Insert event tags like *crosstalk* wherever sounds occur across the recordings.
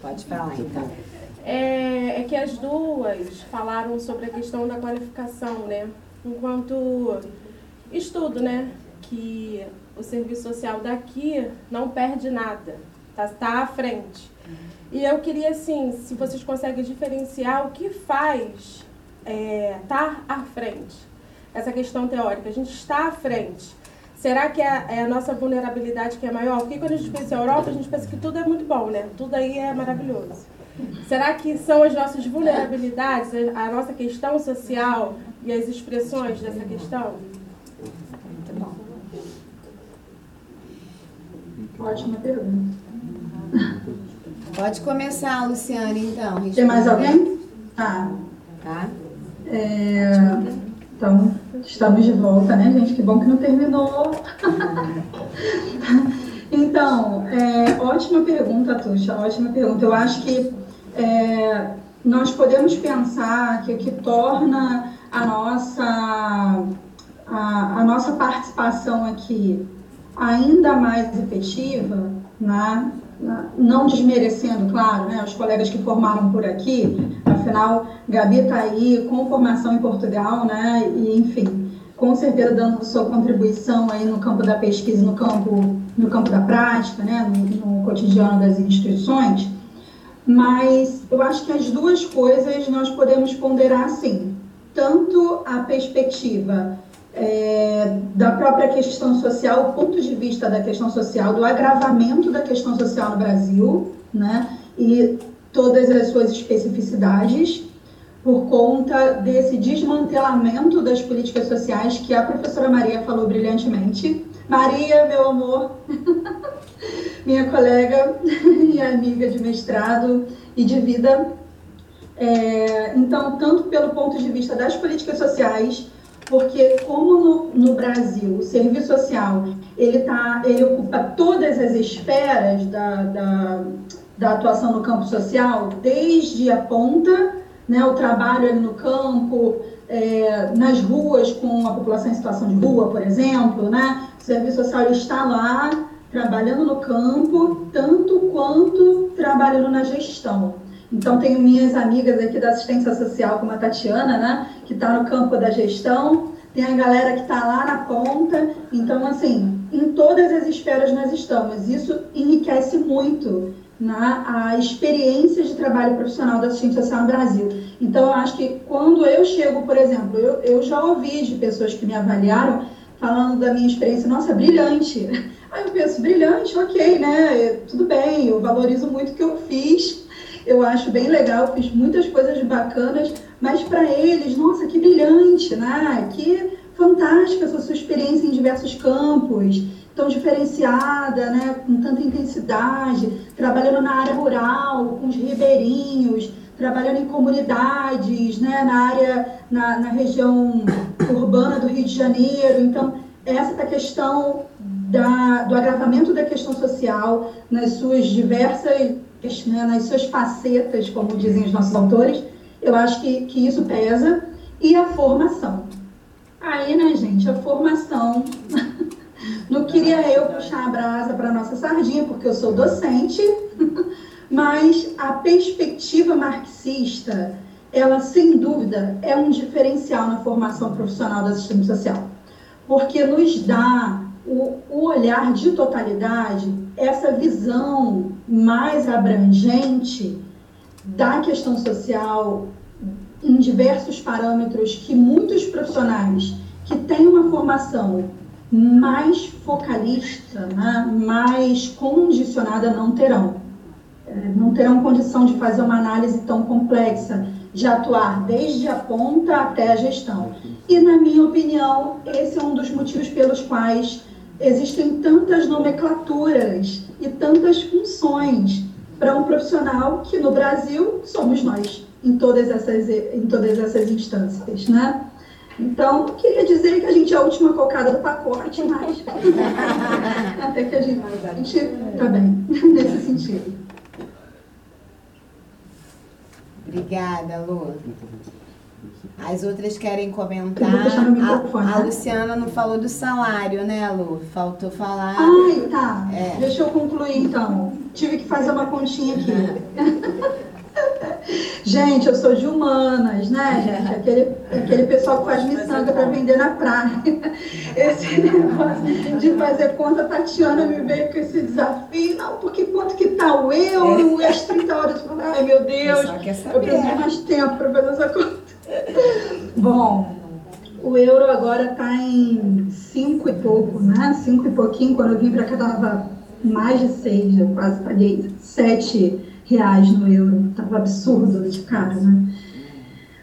Pode falar então. É, é, que as duas falaram sobre a questão da qualificação, né? Enquanto estudo, né? Que o serviço social daqui não perde nada, tá, tá à frente. E eu queria, assim, se vocês conseguem diferenciar o que faz é, estar tá à frente. Essa questão teórica, a gente está à frente. Será que é, é, a nossa vulnerabilidade que é maior? Porque quando a gente pensa em Europa, a gente pensa que tudo é muito bom, né? Tudo aí é maravilhoso. Será que são as nossas vulnerabilidades, a nossa questão social e as expressões dessa questão? Muito bom. Ótima pergunta. Pode começar, Luciane, então. Tem mais alguém? Tá. Tá. É, então, estamos de volta, né, gente? Que bom que não terminou. *laughs* então, é, ótima pergunta, Tuxa, ótima pergunta. Eu acho que é, nós podemos pensar que o que torna a nossa, a, a nossa participação aqui ainda mais efetiva, né? Não desmerecendo, claro, né, os colegas que formaram por aqui, afinal, Gabi está aí com formação em Portugal, né, e enfim, com certeza dando sua contribuição aí no campo da pesquisa, no campo, no campo da prática, né, no, no cotidiano das instituições, mas eu acho que as duas coisas nós podemos ponderar assim, tanto a perspectiva é, da própria questão social, o ponto de vista da questão social, do agravamento da questão social no Brasil, né, e todas as suas especificidades, por conta desse desmantelamento das políticas sociais que a professora Maria falou brilhantemente. Maria, meu amor, *laughs* minha colega *laughs* e amiga de mestrado e de vida. É, então, tanto pelo ponto de vista das políticas sociais, porque como no, no, Brasil o serviço social ele, tá, ele ocupa todas as esferas da, da, da atuação no campo social, desde a ponta, né, o trabalho ali no campo, é, nas ruas com a população em situação de rua, por exemplo, né, o serviço social está lá trabalhando no campo, tanto quanto trabalhando na gestão. Então, tenho minhas amigas aqui da assistência social, como a Tatiana, né, que está no campo da gestão, tem a galera que está lá na ponta. Então, assim, em todas as esferas nós estamos. Isso enriquece muito né, a experiência de trabalho profissional da assistência social no Brasil. Então, eu acho que quando eu chego, por exemplo, eu, eu já ouvi de pessoas que me avaliaram falando da minha experiência, nossa, brilhante. *laughs* Aí eu penso, brilhante, ok, né? Tudo bem, eu valorizo muito o que eu fiz eu acho bem legal, fiz muitas coisas bacanas, mas para eles, nossa, que brilhante, né? Que fantástica essa sua experiência em diversos campos, tão diferenciada, né? Com tanta intensidade, trabalhando na área rural, com os ribeirinhos, trabalhando em comunidades, né? Na área, na, na região urbana do Rio de Janeiro. Então, essa questão da, do agravamento da questão social nas suas diversas né, nas suas facetas, como dizem os nossos autores, eu acho que, que isso pesa. E a formação. Aí, né, gente, a formação. *laughs* Não queria eu puxar a brasa para nossa sardinha, porque eu sou docente, *laughs* mas a perspectiva marxista, ela sem dúvida é um diferencial na formação profissional da assistente social, porque nos dá o, o olhar de totalidade, essa visão mais abrangente da questão social em diversos parâmetros que muitos profissionais que têm uma formação mais focalista, né, mais condicionada não terão. É, não terão condição de fazer uma análise tão complexa, de atuar desde a ponta até a gestão. E, na minha opinião, esse é um dos motivos pelos quais existem tantas nomenclaturas e tantas funções para um profissional que no Brasil somos nós em todas essas em todas essas instâncias, né? Então, queria dizer que a gente é a última cocada do pacote, mas *laughs* até que a gente está bem *laughs* nesse sentido. Obrigada, Lu. As outras querem comentar. A, a né? Luciana não falou do salário, né, Lu? Faltou falar. Ai, tá. É. Deixa eu concluir então. Tive que fazer uma continha aqui. *laughs* gente, eu sou de humanas, né, gente? Aquele, aquele pessoal que faz miçanga para vender na praia. *laughs* Esse negócio de fazer conta, a Tatiana me veio com esse desafio. Não, porque quanto que tá o euro, as 30 horas. Ai, meu Deus, eu preciso mais tempo para fazer essa conta. *laughs* Bom, o euro agora está em cinco e pouco, né? Cinco e pouquinho. Quando eu vim para cá estava mais de seis, eu quase paguei sete reais no euro. Tava absurdo de cara, né?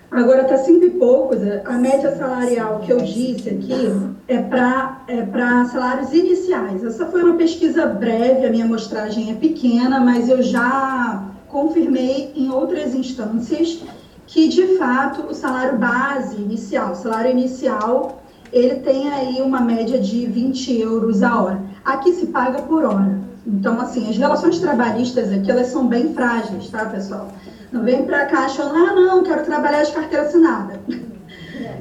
Agora está cinco e poucos. A média salarial que eu disse aqui é para é pra salários iniciais. Essa foi uma pesquisa breve, a minha amostragem é pequena, mas eu já confirmei em outras instâncias que de fato o salário base inicial, o salário inicial, ele tem aí uma média de 20 euros a hora. Aqui se paga por hora. Então, assim, as relações trabalhistas aqui, elas são bem frágeis, tá, pessoal? Não vem pra cá achando, ah, não, quero trabalhar de carteira assinada. *laughs*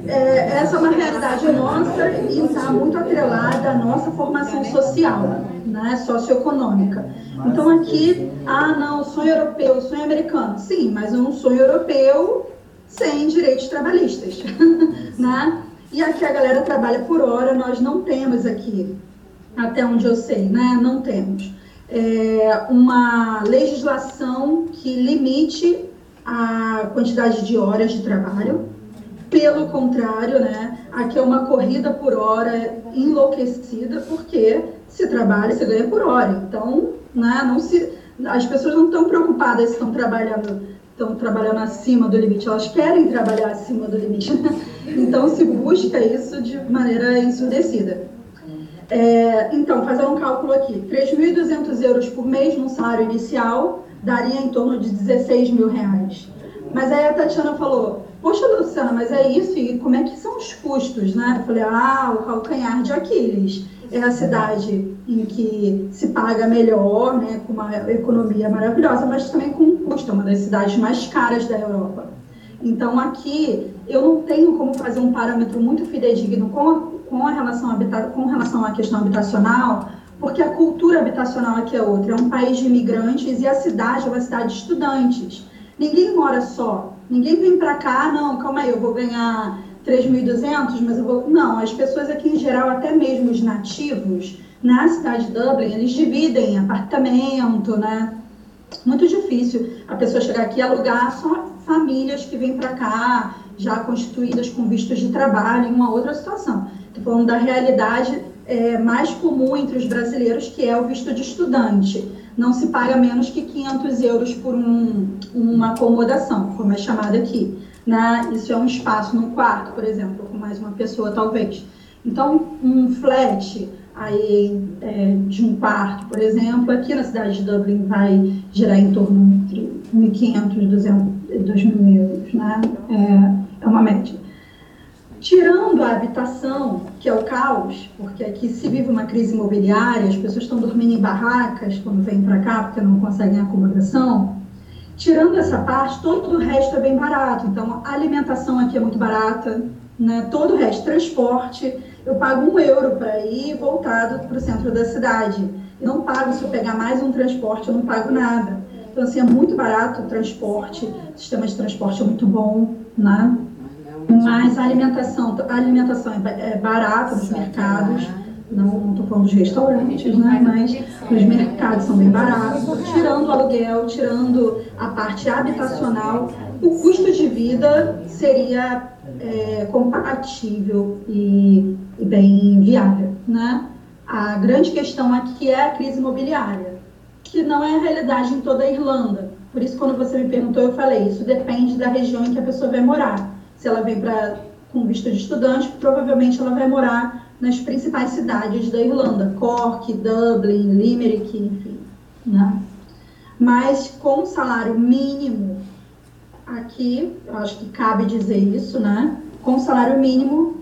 É, essa é uma realidade nossa e está muito atrelada à nossa formação social, né, socioeconômica. Então aqui, ah, não, sonho europeu, sonho americano. Sim, mas um sonho europeu sem direitos trabalhistas, *laughs* né? E aqui a galera trabalha por hora, nós não temos aqui, até onde eu sei, né? Não temos é, uma legislação que limite a quantidade de horas de trabalho. Pelo contrário, né? Aqui é uma corrida por hora enlouquecida, porque se trabalha, se ganha por hora. Então, né, não se, as pessoas não estão preocupadas se estão trabalhando, estão trabalhando acima do limite, elas querem trabalhar acima do limite. Então, se busca isso de maneira ensurdecida. É, então, fazer um cálculo aqui: 3.200 euros por mês no salário inicial daria em torno de 16 mil reais. Mas aí a Tatiana falou: Poxa, Luciana, mas é isso? E como é que são os custos, né? Eu falei: Ah, o calcanhar de Aquiles. É a cidade em que se paga melhor, né, com uma economia maravilhosa, mas também com um custo, uma das cidades mais caras da Europa. Então, aqui, eu não tenho como fazer um parâmetro muito fidedigno com a, com a relação, habita com relação à questão habitacional, porque a cultura habitacional aqui é outra. É um país de imigrantes e a cidade é uma cidade de estudantes. Ninguém mora só. Ninguém vem para cá, não, calma aí, eu vou ganhar 3.200, mas eu vou... Não, as pessoas aqui em geral, até mesmo os nativos, na cidade de Dublin, eles dividem apartamento, né? Muito difícil a pessoa chegar aqui e alugar só famílias que vêm para cá, já constituídas com vistos de trabalho, em uma outra situação. Estou falando da realidade é, mais comum entre os brasileiros, que é o visto de estudante. Não se paga menos que 500 euros por um, uma acomodação, como é chamada aqui. Né? Isso é um espaço no quarto, por exemplo, com mais uma pessoa, talvez. Então, um flat aí, é, de um quarto, por exemplo, aqui na cidade de Dublin vai gerar em torno de 1.500 e 2.000 euros. Né? É, é uma média. Tirando a habitação, que é o caos, porque aqui se vive uma crise imobiliária, as pessoas estão dormindo em barracas quando vêm para cá porque não conseguem acomodação. Tirando essa parte, todo o resto é bem barato. Então, a alimentação aqui é muito barata, né? todo o resto, transporte, eu pago um euro para ir voltado para o centro da cidade. Eu não pago se eu pegar mais um transporte, eu não pago nada. Então, assim, é muito barato o transporte, o sistema de transporte é muito bom, né? Mas a alimentação, a alimentação é é barata nos mercados, não estou falando dos restaurantes, né? mas os mercados são bem baratos. Tirando o aluguel, tirando a parte habitacional, o custo de vida seria é, compatível e, e bem viável. Né? A grande questão aqui é a crise imobiliária, que não é a realidade em toda a Irlanda. Por isso, quando você me perguntou, eu falei, isso depende da região em que a pessoa vai morar se ela vem para com visto de estudante, provavelmente ela vai morar nas principais cidades da Irlanda, Cork, Dublin, Limerick, enfim, né? Mas com salário mínimo, aqui, eu acho que cabe dizer isso, né? Com salário mínimo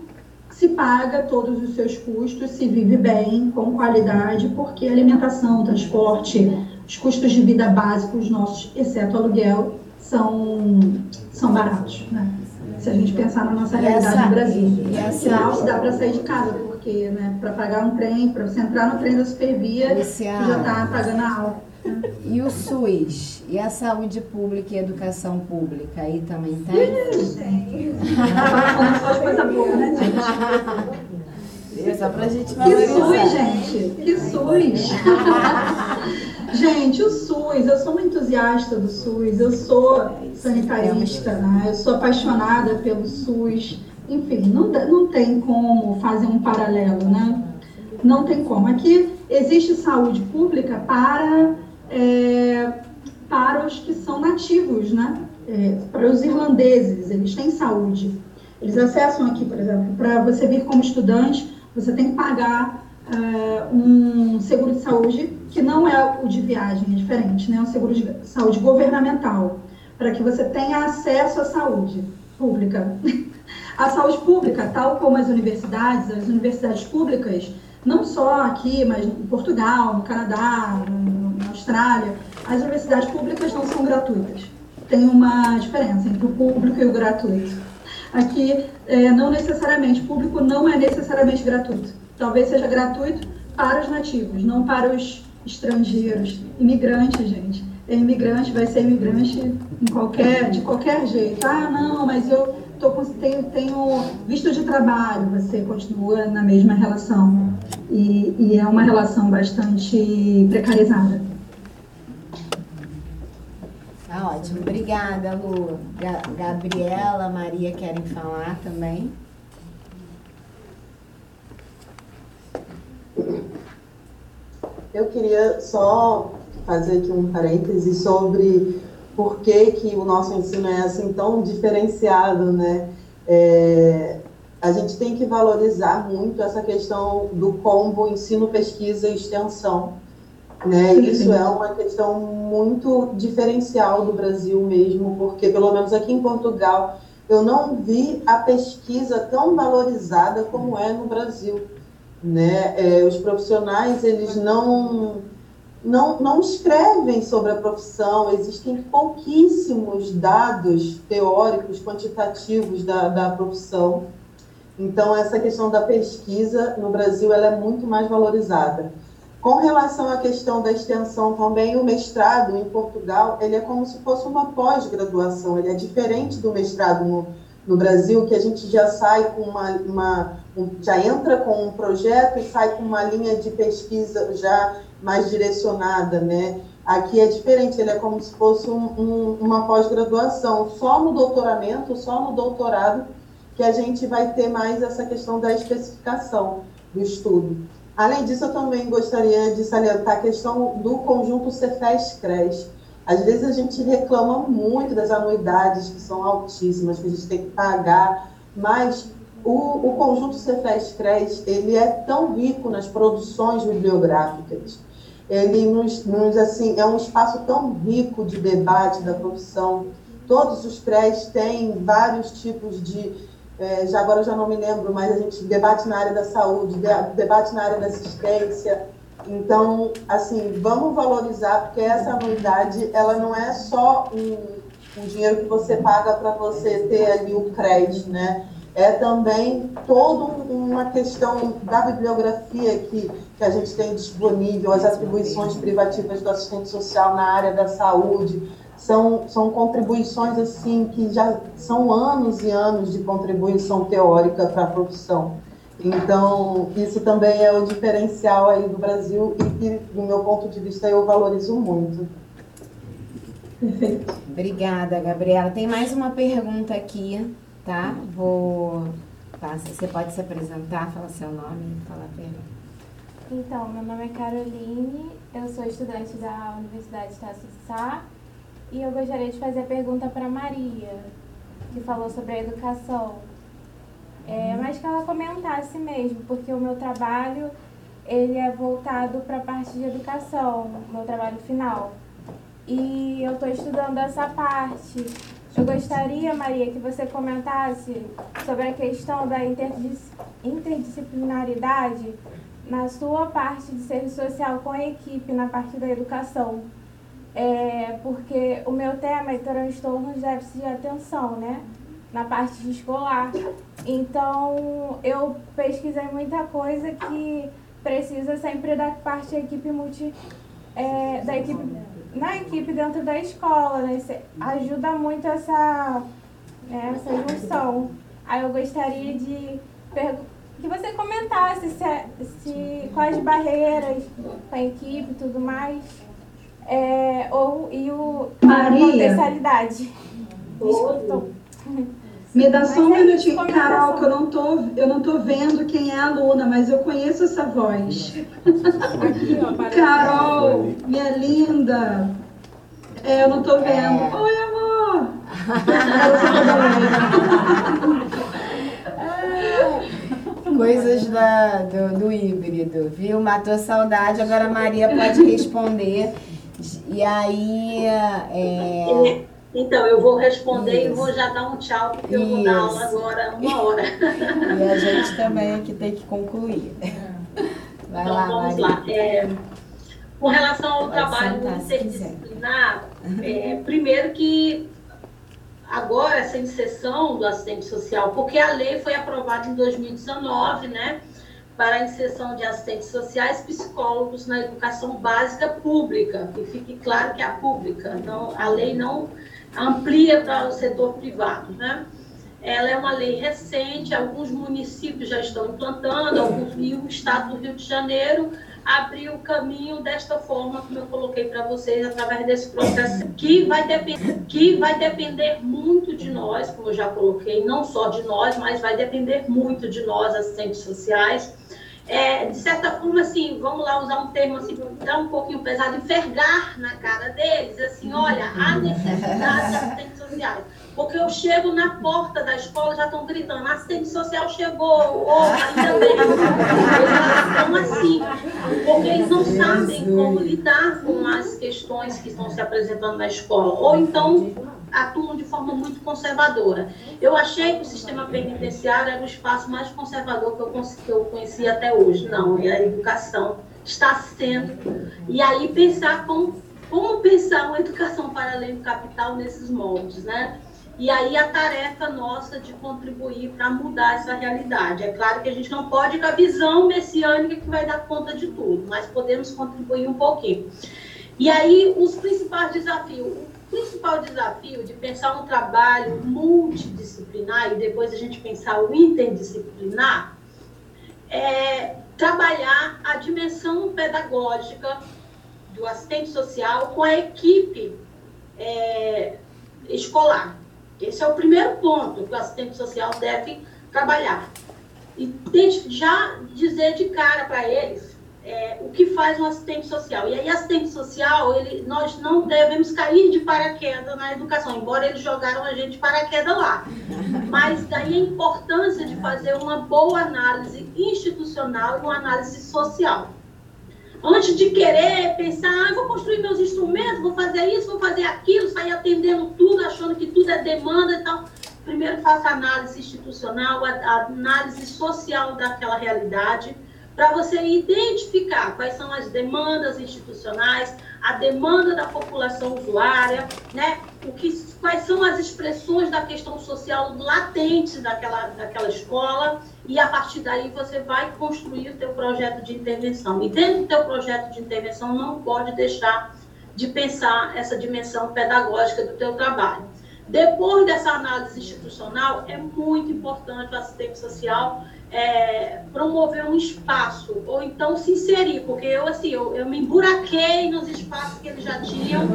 se paga todos os seus custos, se vive bem, com qualidade, porque alimentação, transporte, os custos de vida básicos nossos, exceto aluguel, são, são baratos, né? Se a gente pensar na nossa realidade essa, no Brasil. Essa, Afinal, dá para sair de casa, porque né, para pagar um trem, para você entrar no trem da Supervia, Luciana. já está pagando a aula. E o SUS? E a saúde pública e a educação pública? Aí também tem? Falando só de coisa boa, né, gente? É só pra gente Que. SUS, gente! Que SUS! *laughs* gente, o SUS, eu sou uma entusiasta do SUS, eu sou sanitarista, né? eu sou apaixonada pelo SUS. Enfim, não, não tem como fazer um paralelo, né? Não tem como. Aqui existe saúde pública para, é, para os que são nativos, né? É, para os irlandeses, eles têm saúde. Eles acessam aqui, por exemplo, para você vir como estudante, você tem que pagar é, um seguro de saúde que não é o de viagem, é diferente, né? É um seguro de saúde governamental, para que você tenha acesso à saúde pública. *laughs* A saúde pública, tal como as universidades, as universidades públicas, não só aqui, mas em Portugal, no Canadá, na Austrália, as universidades públicas não são gratuitas. Tem uma diferença entre o público e o gratuito. Aqui, é, não necessariamente, público não é necessariamente gratuito. Talvez seja gratuito para os nativos, não para os estrangeiros. Imigrante, gente. É imigrante, vai ser imigrante em qualquer, de qualquer jeito. Ah, não, mas eu tô com, tenho, tenho visto de trabalho. Você continua na mesma relação. E, e é uma relação bastante precarizada. Tá ótimo. Obrigada, Lu. Ga- Gabriela, Maria querem falar também? Eu queria só fazer aqui um parêntese sobre por que, que o nosso ensino é assim tão diferenciado, né? É, a gente tem que valorizar muito essa questão do combo ensino, pesquisa e extensão. Né? Isso é uma questão muito diferencial do Brasil mesmo, porque pelo menos aqui em Portugal eu não vi a pesquisa tão valorizada como é no Brasil né? É, os profissionais eles não, não não escrevem sobre a profissão, existem pouquíssimos dados teóricos, quantitativos da, da profissão. Então essa questão da pesquisa no Brasil ela é muito mais valorizada. Com relação à questão da extensão também, o mestrado em Portugal ele é como se fosse uma pós-graduação, ele é diferente do mestrado no, no Brasil, que a gente já sai com uma, uma um, já entra com um projeto e sai com uma linha de pesquisa já mais direcionada, né? Aqui é diferente, ele é como se fosse um, um, uma pós-graduação, só no doutoramento, só no doutorado, que a gente vai ter mais essa questão da especificação do estudo. Além disso, eu também gostaria de salientar a questão do conjunto Cefes-CRES. Às vezes a gente reclama muito das anuidades que são altíssimas, que a gente tem que pagar, mas o, o conjunto Cefes-CRES, ele é tão rico nas produções bibliográficas, ele nos, nos, assim, é um espaço tão rico de debate da profissão, todos os CREs têm vários tipos de, é, já agora eu já não me lembro, mas a gente debate na área da saúde, de, debate na área da assistência, então, assim, vamos valorizar, porque essa anuidade, ela não é só um, um dinheiro que você paga para você ter ali o crédito, né? É também toda uma questão da bibliografia que, que a gente tem disponível, as atribuições privativas do assistente social na área da saúde, são, são contribuições assim que já são anos e anos de contribuição teórica para a profissão. Então, isso também é o diferencial aí do Brasil e que, do meu ponto de vista, eu valorizo muito. Obrigada, Gabriela. Tem mais uma pergunta aqui, tá? Vou. Passa. Você pode se apresentar, falar seu nome e falar a pergunta. Então, meu nome é Caroline, eu sou estudante da Universidade de Tasso de Sá e eu gostaria de fazer a pergunta para Maria, que falou sobre a educação. É, mas que ela comentasse mesmo, porque o meu trabalho ele é voltado para a parte de educação, meu trabalho final. E eu estou estudando essa parte. Eu gostaria, Maria, que você comentasse sobre a questão da interdis interdisciplinaridade na sua parte de serviço social com a equipe na parte da educação. É, porque o meu tema é transtornos de déficit de atenção, né? na parte escolar. Então, eu pesquisei muita coisa que precisa sempre da parte da equipe multi, é, da equipe, na equipe dentro da escola, né? Isso ajuda muito essa, né, essa junção. Aí eu gostaria de que você comentasse se, se quais barreiras com a equipe e tudo mais. É, ou, e o, Maria. a potencialidade. Desculpa. *laughs* Me dá só um minutinho, Carol, que eu não, tô, eu não tô vendo quem é a aluna, mas eu conheço essa voz. Aqui, ó. Carol, minha linda. É, eu não tô vendo. É. Oi, amor. *laughs* Coisas da, do, do híbrido, viu? Matou saudade, agora a Maria pode responder. E aí, é, Então, eu vou responder e Isso. vou já dar um tchau, porque eu vou dar aula Isso. agora uma hora. e a gente também aqui tem que concluir. Vai Então, lá, vamos Maria. lá. É, com relação ao Pode trabalho sentar, se interdisciplinar, é, primeiro que agora essa inserção do assistente social, porque a lei foi aprovada em 2019, né, para a inserção de assistentes sociais psicólogos na educação básica pública, que fique claro que é a pública, não, a lei não amplia para o setor privado, né? Ela é uma lei recente, alguns municípios já estão implantando, alguns, e o Estado do Rio de Janeiro abriu o caminho desta forma, como eu coloquei para vocês, através desse processo, que vai, depender, que vai depender muito de nós, como eu já coloquei, não só de nós, mas vai depender muito de nós, assistentes sociais. É, de certa forma, assim, vamos lá usar um termo assim, dar um pouquinho pesado, enfergar na cara deles, assim, olha, há necessidade de assistentes sociais. Porque eu chego na porta da escola, já estão gritando, assistente social chegou, ou ainda bem. Estão assim, porque eles não sabem como lidar com as questões que estão se apresentando na escola. Ou então atuam de forma muito conservadora. Eu achei que o sistema penitenciário era o espaço mais conservador que eu, que eu conheci até hoje. Não, é a educação está sendo. E aí pensar como, como pensar uma educação para além do capital nesses moldes, né? E aí a tarefa nossa de contribuir para mudar essa realidade. É claro que a gente não pode com a visão messiânica que vai dar conta de tudo, mas podemos contribuir um pouquinho. E aí, os principais desafios. Principal desafio de pensar um trabalho multidisciplinar e depois a gente pensar o interdisciplinar é trabalhar a dimensão pedagógica do assistente social com a equipe é, escolar. Esse é o primeiro ponto que o assistente social deve trabalhar. E já dizer de cara para eles é, o que faz um assistente social. E aí, assistente social, ele, nós não devemos cair de paraquedas na educação, embora eles jogaram a gente de paraquedas lá. Mas daí a importância de fazer uma boa análise institucional uma análise social. Antes de querer pensar, ah, vou construir meus instrumentos, vou fazer isso, vou fazer aquilo, sair atendendo tudo, achando que tudo é demanda e tal. Primeiro faça análise institucional, a, a análise social daquela realidade, para você identificar quais são as demandas institucionais, a demanda da população usuária, né? o que, quais são as expressões da questão social latentes daquela, daquela escola, e a partir daí você vai construir o teu projeto de intervenção. E dentro do teu projeto de intervenção não pode deixar de pensar essa dimensão pedagógica do teu trabalho. Depois dessa análise institucional, é muito importante o assistente social é, promover um espaço, ou então se inserir, porque eu, assim, eu, eu me emburaquei nos espaços que eles já tinham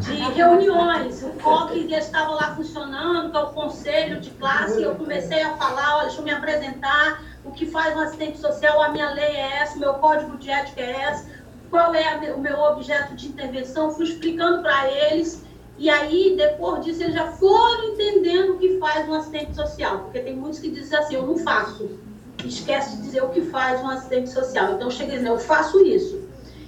de reuniões. O COC já estava lá funcionando, que é o conselho de classe, eu comecei a falar, olha, deixa eu me apresentar, o que faz um assistente social, a minha lei é essa, o meu código de ética é esse, qual é o meu objeto de intervenção, fui explicando para eles, e aí, depois disso, eles já foram entendendo o que faz um assistente social, porque tem muitos que dizem assim, eu não faço, esquece de dizer o que faz um assistente social. Então, cheguei dizendo, eu faço isso.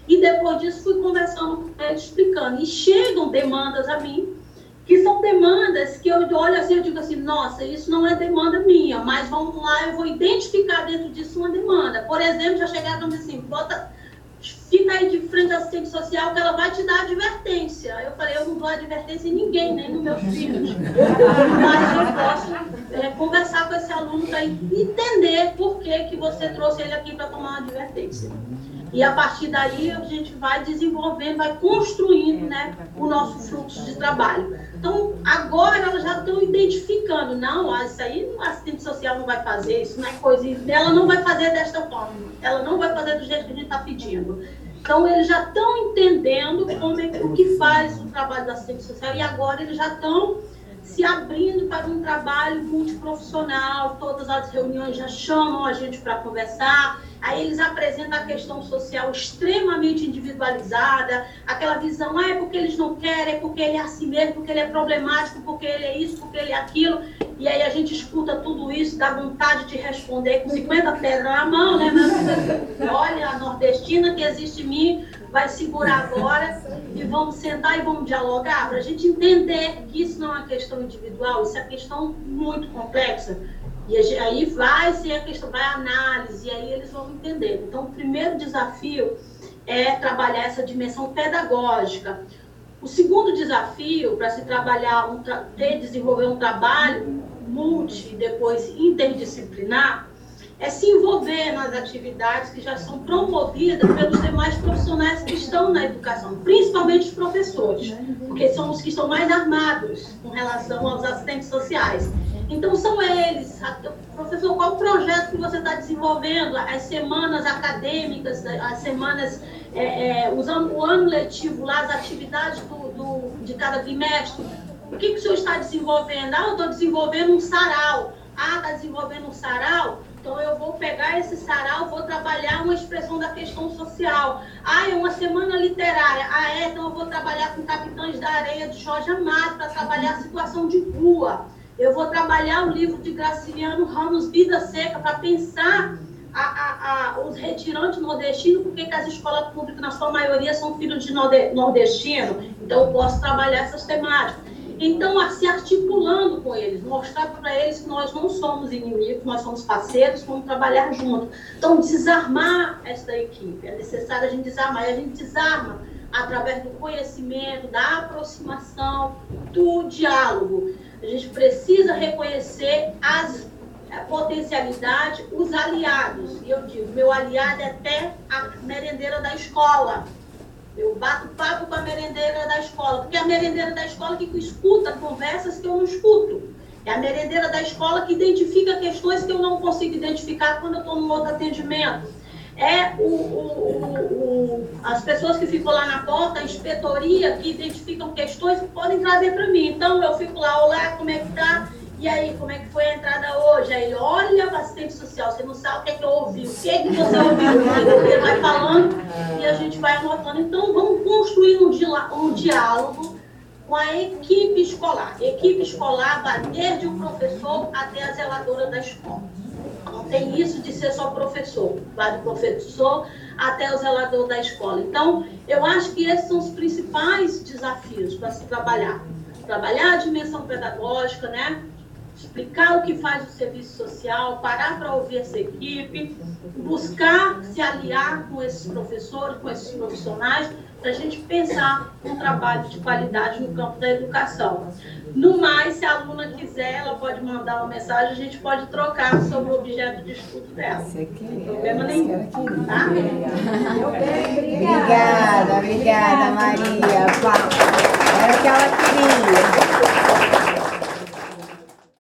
E depois disso, fui conversando com eles, explicando. E chegam demandas a mim, que são demandas que eu olho assim, eu digo assim, nossa, isso não é demanda minha, mas vamos lá, eu vou identificar dentro disso uma demanda. Por exemplo, já chegaram assim, bota, fica aí de frente à assistente social que ela vai te dar advertência. Eu falei, eu não dou advertência em ninguém, nem nos meus filhos. *laughs* Mas eu posso é, conversar com esse aluno para entender por que, que você trouxe ele aqui para tomar uma advertência. E a partir daí a gente vai desenvolvendo, vai construindo né, o nosso fluxo de trabalho. Então, agora elas já estão identificando, não, ah, isso aí a assistente social não vai fazer, isso não é coisa, ela não vai fazer desta forma, ela não vai fazer do jeito que a gente está pedindo. Então, eles já estão entendendo como é, o que faz o trabalho da assistente social e agora eles já estão se abrindo para um trabalho multiprofissional, todas as reuniões já chamam a gente para conversar, aí eles apresentam a questão social extremamente individualizada, aquela visão, ah, é porque eles não querem, é porque ele é assim mesmo, porque ele é problemático, porque ele é isso, porque ele é aquilo, e aí a gente escuta tudo isso, dá vontade de responder com 50 pedras na mão, né? Olha, a nordestina que existe em mim vai segurar agora e vamos sentar e vamos dialogar para a gente entender que isso não é uma questão individual, isso é uma questão muito complexa. E aí vai ser a questão, vai a análise, e aí eles vão entender. Então, o primeiro desafio é trabalhar essa dimensão pedagógica. O segundo desafio para se trabalhar, um tra desenvolver um trabalho multi, depois interdisciplinar, é se envolver nas atividades que já são promovidas pelos demais profissionais que estão na educação, principalmente os professores, porque são os que estão mais armados com relação aos assistentes sociais. Então, são eles. Professor, qual o projeto que você está desenvolvendo? As semanas acadêmicas, as semanas, é, é, usando o ano letivo lá, as atividades do, do, de cada bimestre. O que, que o senhor está desenvolvendo? Ah, eu estou desenvolvendo um sarau. Ah, está desenvolvendo um sarau? Então eu vou pegar esse sarau, vou trabalhar uma expressão da questão social. Ah, é uma semana literária. Ah, é, então eu vou trabalhar com Capitães da Areia de Jorge Amado para trabalhar a situação de rua. Eu vou trabalhar o livro de Graciliano Ramos, Vida Seca, para pensar a, a, a, os retirantes nordestinos, porque que as escolas públicas, na sua maioria, são filhos de nordestino. Então eu posso trabalhar essas temáticas. Então, se articulando com eles, mostrar para eles que nós não somos inimigos, nós somos parceiros, vamos trabalhar juntos. Então, desarmar esta equipe. É necessário a gente desarmar. E a gente desarma através do conhecimento, da aproximação, do diálogo. A gente precisa reconhecer as a potencialidade, os aliados. E eu digo, meu aliado é até a merendeira da escola. Eu bato papo com a merendeira da escola, porque é a merendeira da escola que escuta conversas que eu não escuto. É a merendeira da escola que identifica questões que eu não consigo identificar quando eu estou no outro atendimento. É o, o, o, as pessoas que ficam lá na porta, a inspetoria, que identificam questões que podem trazer para mim. Então, eu fico lá, olá, como é que está? E aí, como é que foi a entrada hoje? Aí olha o assistente social, você não sabe o que é que eu ouvi, o que é que você ouviu? *laughs* Ele vai falando e a gente vai anotando. Então, vamos construir um, um diálogo com a equipe escolar. Equipe escolar vai desde o professor até a zeladora da escola. Não tem isso de ser só professor, vai do professor até o zelador da escola. Então, eu acho que esses são os principais desafios para se trabalhar. Trabalhar a dimensão pedagógica, né? explicar o que faz o serviço social, parar para ouvir essa equipe, buscar se aliar com esses professores, com esses profissionais, para a gente pensar um trabalho de qualidade no campo da educação. No mais, se a aluna quiser, ela pode mandar uma mensagem, a gente pode trocar sobre o objeto de estudo dela. Não tem problema nenhum. Tá? Obrigada, obrigada, Maria. Era o que ela queria.